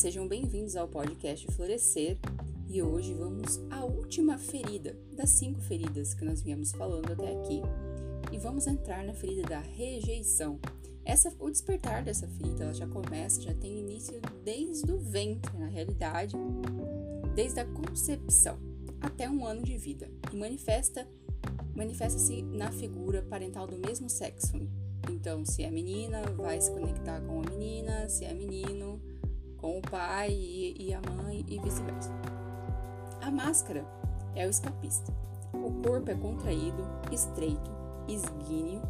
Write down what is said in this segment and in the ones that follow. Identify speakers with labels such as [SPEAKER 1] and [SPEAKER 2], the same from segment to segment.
[SPEAKER 1] sejam bem-vindos ao podcast Florescer e hoje vamos à última ferida das cinco feridas que nós viemos falando até aqui e vamos entrar na ferida da rejeição. Essa, o despertar dessa ferida ela já começa, já tem início desde o ventre, na realidade, desde a concepção até um ano de vida e manifesta manifesta-se na figura parental do mesmo sexo. Então, se é menina, vai se conectar com a menina, se é menino, com o pai e, e a mãe e vice-versa. A máscara é o escapista. O corpo é contraído, estreito, esguíneo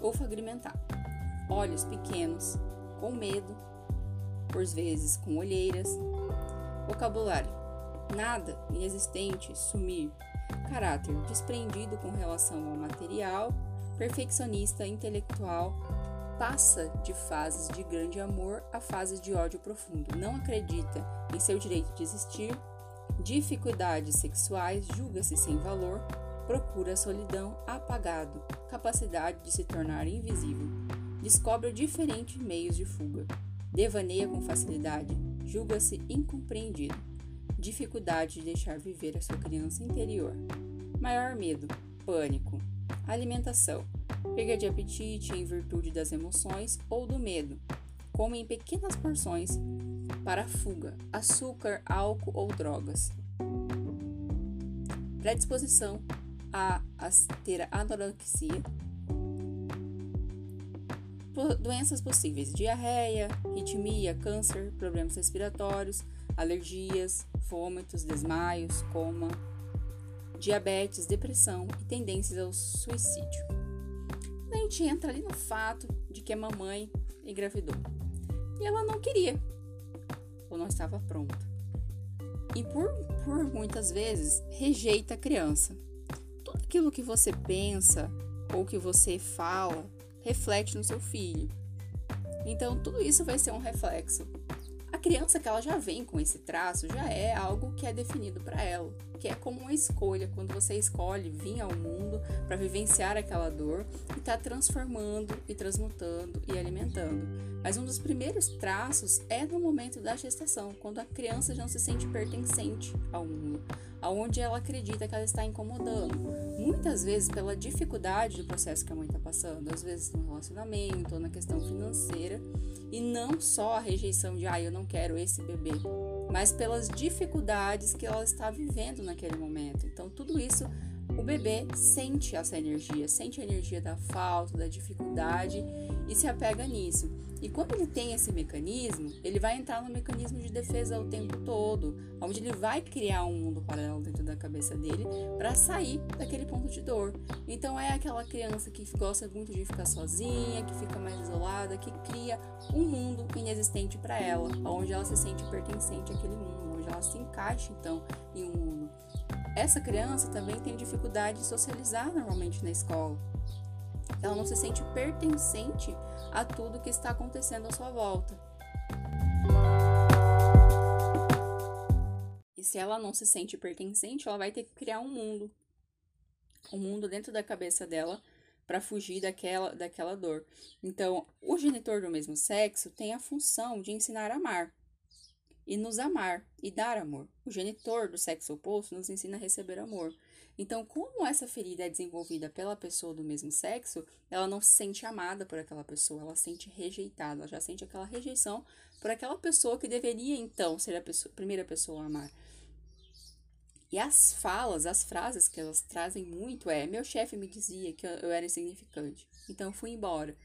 [SPEAKER 1] ou fragmentado. Olhos pequenos, com medo, por vezes com olheiras. Vocabulário: nada, inexistente, sumir. Caráter: desprendido com relação ao material, perfeccionista, intelectual, passa de fases de grande amor a fases de ódio profundo. Não acredita em seu direito de existir, dificuldades sexuais, julga-se sem valor, procura a solidão, apagado, capacidade de se tornar invisível, descobre diferentes meios de fuga, devaneia com facilidade, julga-se incompreendido, dificuldade de deixar viver a sua criança interior, maior medo, pânico, alimentação, perda de apetite em virtude das emoções ou do medo, come em pequenas porções para fuga, açúcar, álcool ou drogas. Predisposição a, ter anorexia, doenças possíveis: diarreia, ritmia, câncer, problemas respiratórios, alergias, vômitos, desmaios, coma, diabetes, depressão e tendências ao suicídio. A gente entra ali no fato de que a mamãe engravidou e ela não queria ou não estava pronta. E por, por muitas vezes rejeita a criança. Tudo aquilo que você pensa ou que você fala reflete no seu filho. Então, tudo isso vai ser um reflexo criança que ela já vem com esse traço já é algo que é definido para ela, que é como uma escolha quando você escolhe vir ao mundo para vivenciar aquela dor e tá transformando e transmutando e alimentando. Mas um dos primeiros traços é no momento da gestação, quando a criança já não se sente pertencente ao mundo, aonde ela acredita que ela está incomodando. Muitas vezes pela dificuldade do processo que a mãe está passando, às vezes no relacionamento ou na questão financeira, e não só a rejeição de ah, eu não quero esse bebê, mas pelas dificuldades que ela está vivendo naquele momento. Então, tudo isso o bebê sente essa energia, sente a energia da falta, da dificuldade e se apega nisso. E quando ele tem esse mecanismo, ele vai entrar no mecanismo de defesa o tempo todo, onde ele vai criar um mundo paralelo dentro da cabeça dele para sair daquele ponto de dor. Então é aquela criança que gosta muito de ficar sozinha, que fica mais isolada, que cria um mundo inexistente para ela, onde ela se sente pertencente àquele mundo, onde ela se encaixa então em um mundo. Essa criança também tem dificuldade de socializar normalmente na escola. Ela não se sente pertencente a tudo que está acontecendo à sua volta. E se ela não se sente pertencente, ela vai ter que criar um mundo. Um mundo dentro da cabeça dela para fugir daquela, daquela dor. Então, o genitor do mesmo sexo tem a função de ensinar a amar e nos amar e dar amor. O genitor do sexo oposto nos ensina a receber amor. Então, como essa ferida é desenvolvida pela pessoa do mesmo sexo, ela não se sente amada por aquela pessoa, ela se sente rejeitada, ela já sente aquela rejeição por aquela pessoa que deveria então ser a, pessoa, primeira pessoa a amar. E as falas, as frases que elas trazem muito é: meu chefe me dizia que eu era insignificante, então fui embora.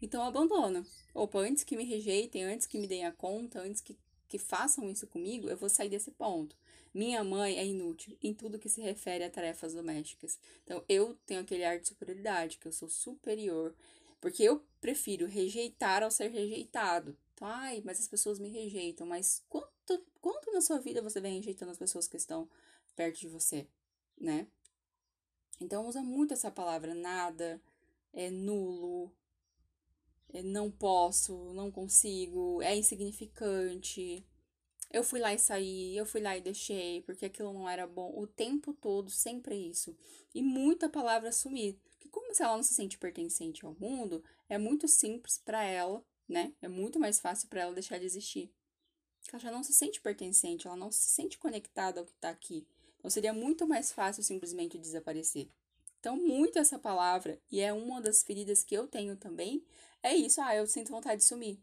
[SPEAKER 1] Então abandona. Opa, antes que me rejeitem, antes que me deem a conta, antes que, que façam isso comigo, eu vou sair desse ponto. Minha mãe é inútil em tudo que se refere a tarefas domésticas. Então, eu tenho aquele ar de superioridade, que eu sou superior, porque eu prefiro rejeitar ao ser rejeitado. Então, ai, mas as pessoas me rejeitam, mas quanto, quanto na sua vida você vem rejeitando as pessoas que estão perto de você, né? Então, usa muito essa palavra nada, é nulo, é não posso, não consigo, é insignificante eu fui lá e saí, eu fui lá e deixei, porque aquilo não era bom. O tempo todo, sempre é isso. E muita palavra sumir. Que como se ela não se sente pertencente ao mundo, é muito simples para ela, né? É muito mais fácil para ela deixar de existir. ela já não se sente pertencente, ela não se sente conectada ao que está aqui. Então seria muito mais fácil simplesmente desaparecer. Então, muito essa palavra, e é uma das feridas que eu tenho também, é isso, ah, eu sinto vontade de sumir.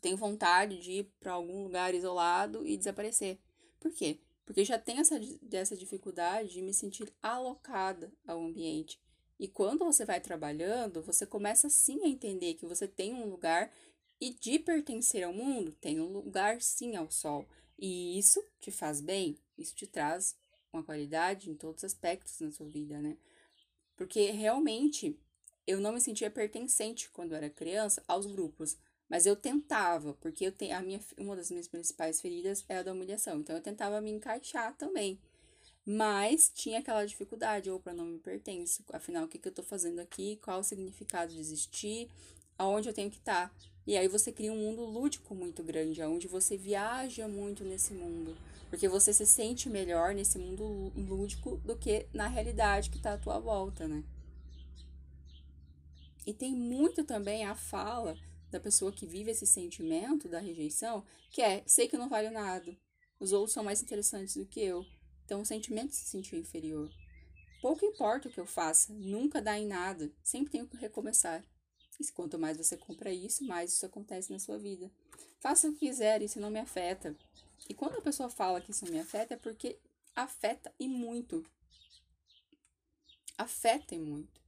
[SPEAKER 1] Tenho vontade de ir para algum lugar isolado e desaparecer. Por quê? Porque já tenho essa, essa dificuldade de me sentir alocada ao ambiente. E quando você vai trabalhando, você começa sim a entender que você tem um lugar e de pertencer ao mundo, tem um lugar sim ao sol. E isso te faz bem, isso te traz uma qualidade em todos os aspectos na sua vida, né? Porque realmente eu não me sentia pertencente quando eu era criança aos grupos, mas eu tentava, porque eu tenho a minha uma das minhas principais feridas é a da humilhação, então eu tentava me encaixar também. Mas tinha aquela dificuldade, ou para não me pertenço, afinal, o que, que eu tô fazendo aqui, qual o significado de existir, aonde eu tenho que estar. Tá. E aí você cria um mundo lúdico muito grande, onde você viaja muito nesse mundo. Porque você se sente melhor nesse mundo lúdico do que na realidade que está à tua volta, né? E tem muito também a fala da pessoa que vive esse sentimento da rejeição, que é, sei que eu não valho nada, os outros são mais interessantes do que eu. Então o sentimento de se sentir inferior. Pouco importa o que eu faça, nunca dá em nada, sempre tenho que recomeçar. E quanto mais você compra isso, mais isso acontece na sua vida. Faça o que quiser, isso não me afeta. E quando a pessoa fala que isso me afeta, é porque afeta e muito. Afeta e muito.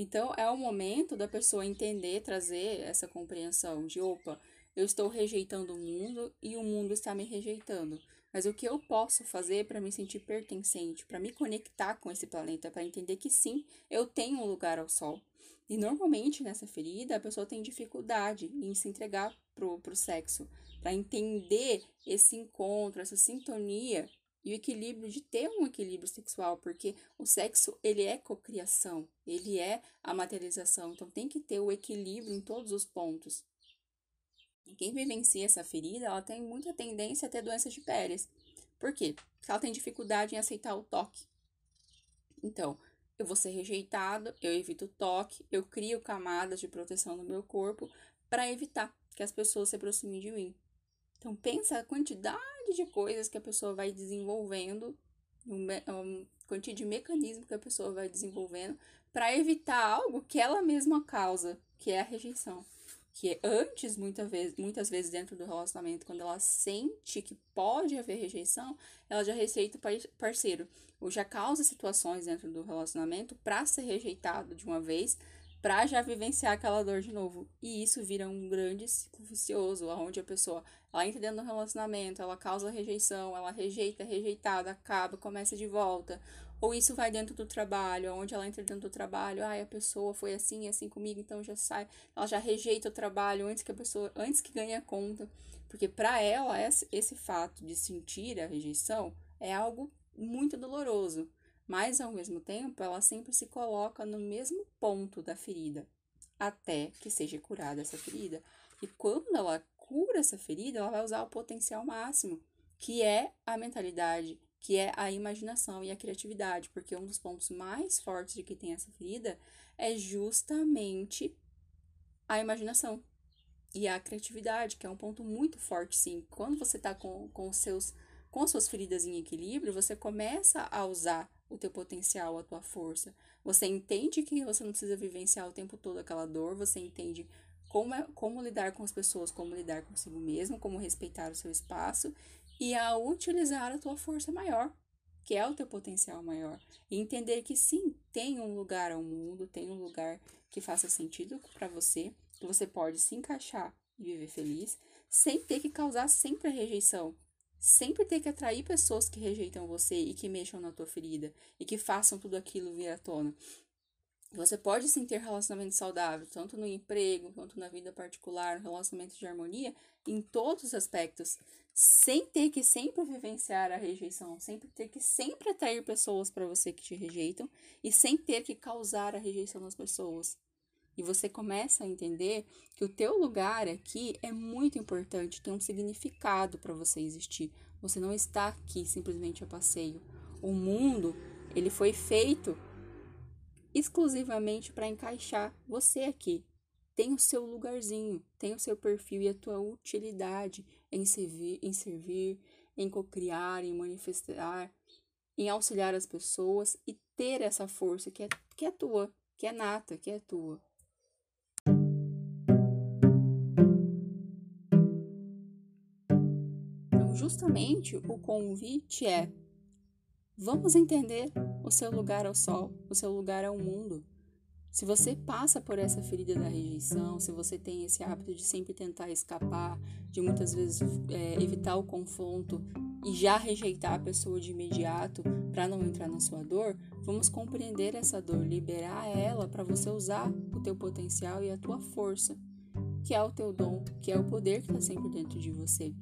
[SPEAKER 1] Então, é o momento da pessoa entender, trazer essa compreensão de: opa, eu estou rejeitando o mundo e o mundo está me rejeitando. Mas o que eu posso fazer para me sentir pertencente, para me conectar com esse planeta, para entender que sim, eu tenho um lugar ao sol. E normalmente nessa ferida a pessoa tem dificuldade em se entregar pro, pro sexo, para entender esse encontro, essa sintonia e o equilíbrio de ter um equilíbrio sexual, porque o sexo ele é cocriação, ele é a materialização, então tem que ter o equilíbrio em todos os pontos. E quem vivencia essa ferida, ela tem muita tendência a ter doenças de pele. Por quê? Porque ela tem dificuldade em aceitar o toque. Então, eu vou ser rejeitado, eu evito o toque, eu crio camadas de proteção no meu corpo para evitar que as pessoas se aproximem de mim. Então pensa a quantidade de coisas que a pessoa vai desenvolvendo, um quantidade de mecanismo que a pessoa vai desenvolvendo para evitar algo que ela mesma causa, que é a rejeição. Que antes, muita vez, muitas vezes dentro do relacionamento, quando ela sente que pode haver rejeição, ela já receita o parceiro, ou já causa situações dentro do relacionamento para ser rejeitado de uma vez, para já vivenciar aquela dor de novo. E isso vira um grande ciclo vicioso, onde a pessoa, ela entra dentro do relacionamento, ela causa rejeição, ela rejeita, rejeitada, acaba, começa de volta, ou isso vai dentro do trabalho, onde ela entra dentro do trabalho, ai, a pessoa foi assim, assim comigo, então já sai, ela já rejeita o trabalho antes que a pessoa, antes que ganhe a conta. Porque para ela, esse fato de sentir a rejeição é algo muito doloroso. Mas ao mesmo tempo, ela sempre se coloca no mesmo ponto da ferida, até que seja curada essa ferida. E quando ela cura essa ferida, ela vai usar o potencial máximo, que é a mentalidade que é a imaginação e a criatividade, porque um dos pontos mais fortes de que tem essa ferida é justamente a imaginação e a criatividade, que é um ponto muito forte, sim. Quando você está com, com, seus, com as suas feridas em equilíbrio, você começa a usar o teu potencial, a tua força. Você entende que você não precisa vivenciar o tempo todo aquela dor, você entende como, é, como lidar com as pessoas, como lidar consigo mesmo, como respeitar o seu espaço e a utilizar a tua força maior, que é o teu potencial maior. E entender que sim, tem um lugar ao mundo, tem um lugar que faça sentido para você, que você pode se encaixar e viver feliz, sem ter que causar sempre a rejeição. Sempre ter que atrair pessoas que rejeitam você e que mexam na tua ferida e que façam tudo aquilo vir à tona. Você pode sim ter relacionamento saudável, tanto no emprego, quanto na vida particular, relacionamento de harmonia, em todos os aspectos, sem ter que sempre vivenciar a rejeição, sempre ter que sempre atrair pessoas para você que te rejeitam e sem ter que causar a rejeição das pessoas. E você começa a entender que o teu lugar aqui é muito importante, tem um significado para você existir. Você não está aqui simplesmente a passeio. O mundo, ele foi feito exclusivamente para encaixar você aqui. Tem o seu lugarzinho, tem o seu perfil e a tua utilidade. em servir, em, servir, em cocriar, em manifestar, em auxiliar as pessoas e ter essa força que é, que é tua, que é nata, que é tua. Justamente o convite é: vamos entender o seu lugar ao sol, o seu lugar ao mundo. Se você passa por essa ferida da rejeição, se você tem esse hábito de sempre tentar escapar, de muitas vezes é, evitar o confronto e já rejeitar a pessoa de imediato para não entrar na sua dor, vamos compreender essa dor, liberar ela para você usar o teu potencial e a tua força, que é o teu dom, que é o poder que está sempre dentro de você.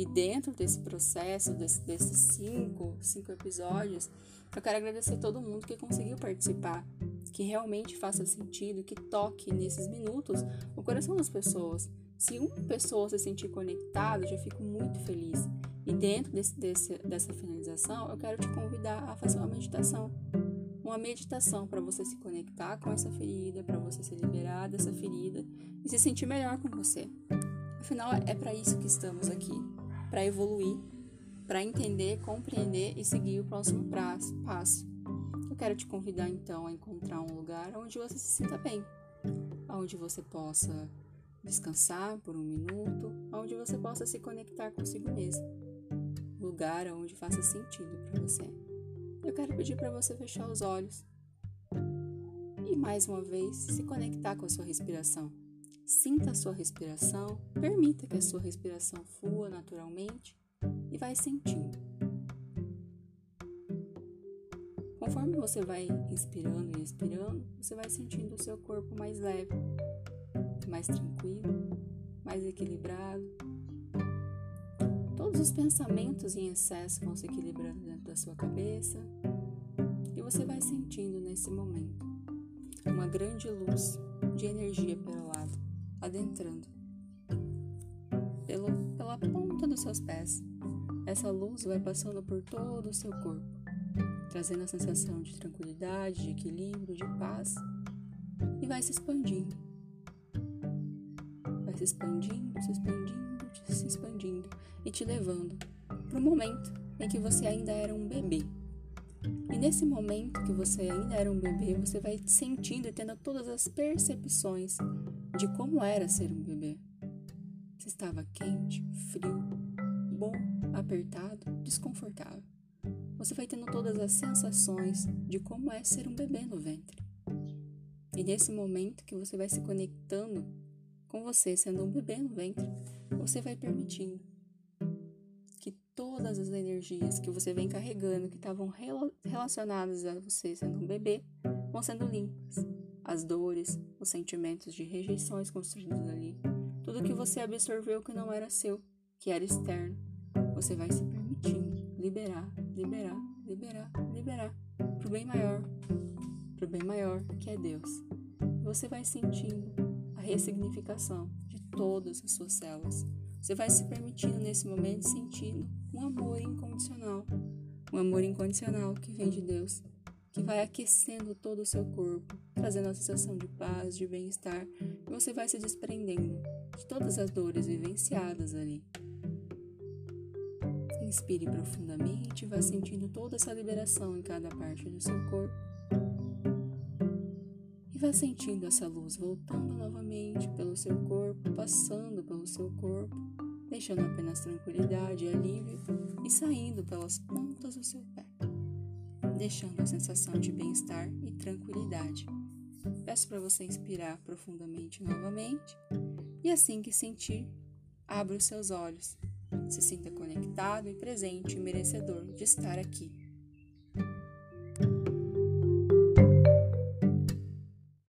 [SPEAKER 1] E dentro desse processo, desse, desses cinco, cinco episódios, eu quero agradecer todo mundo que conseguiu participar, que realmente faça sentido, que toque nesses minutos o coração das pessoas. Se uma pessoa se sentir conectada, já fico muito feliz. E dentro desse, desse, dessa finalização, eu quero te convidar a fazer uma meditação. Uma meditação para você se conectar com essa ferida, para você se liberar dessa ferida e se sentir melhor com você. Afinal, é para isso que estamos aqui para evoluir, para entender, compreender e seguir o próximo passo. Eu quero te convidar então a encontrar um lugar onde você se sinta bem, onde você possa descansar por um minuto, onde você possa se conectar consigo mesmo. Lugar onde faça sentido para você. Eu quero pedir para você fechar os olhos e mais uma vez se conectar com a sua respiração. Sinta a sua respiração, permita que a sua respiração flua naturalmente e vai sentindo. Conforme você vai inspirando e expirando, você vai sentindo o seu corpo mais leve, mais tranquilo, mais equilibrado. Todos os pensamentos em excesso vão se equilibrando dentro da sua cabeça e você vai sentindo nesse momento uma grande luz de energia pelo lado, adentrando pelo, pela ponta dos seus pés. Essa luz vai passando por todo o seu corpo, trazendo a sensação de tranquilidade, de equilíbrio, de paz e vai se expandindo vai se expandindo, se expandindo, se expandindo e te levando para o momento em que você ainda era um bebê. E nesse momento que você ainda era um bebê, você vai sentindo e tendo todas as percepções de como era ser um bebê. Se estava quente, frio, bom, apertado, desconfortável. Você vai tendo todas as sensações de como é ser um bebê no ventre. E nesse momento que você vai se conectando com você sendo um bebê no ventre, você vai permitindo que todas as energias que você vem carregando, que estavam relacionadas a você sendo um bebê, vão sendo limpas. As dores, os sentimentos de rejeições construídos ali, tudo que você absorveu que não era seu, que era externo, você vai se permitindo liberar, liberar, liberar, liberar, pro bem maior, pro bem maior que é Deus. Você vai sentindo a ressignificação de todas as suas células. Você vai se permitindo nesse momento sentindo um amor incondicional, um amor incondicional que vem de Deus, que vai aquecendo todo o seu corpo, trazendo a sensação de paz, de bem-estar, e você vai se desprendendo de todas as dores vivenciadas ali. Inspire profundamente, vá sentindo toda essa liberação em cada parte do seu corpo. Vá sentindo essa luz voltando novamente pelo seu corpo, passando pelo seu corpo, deixando apenas tranquilidade e alívio e saindo pelas pontas do seu pé, deixando a sensação de bem-estar e tranquilidade. Peço para você inspirar profundamente novamente e assim que sentir, abra os seus olhos. Se sinta conectado e presente e merecedor de estar aqui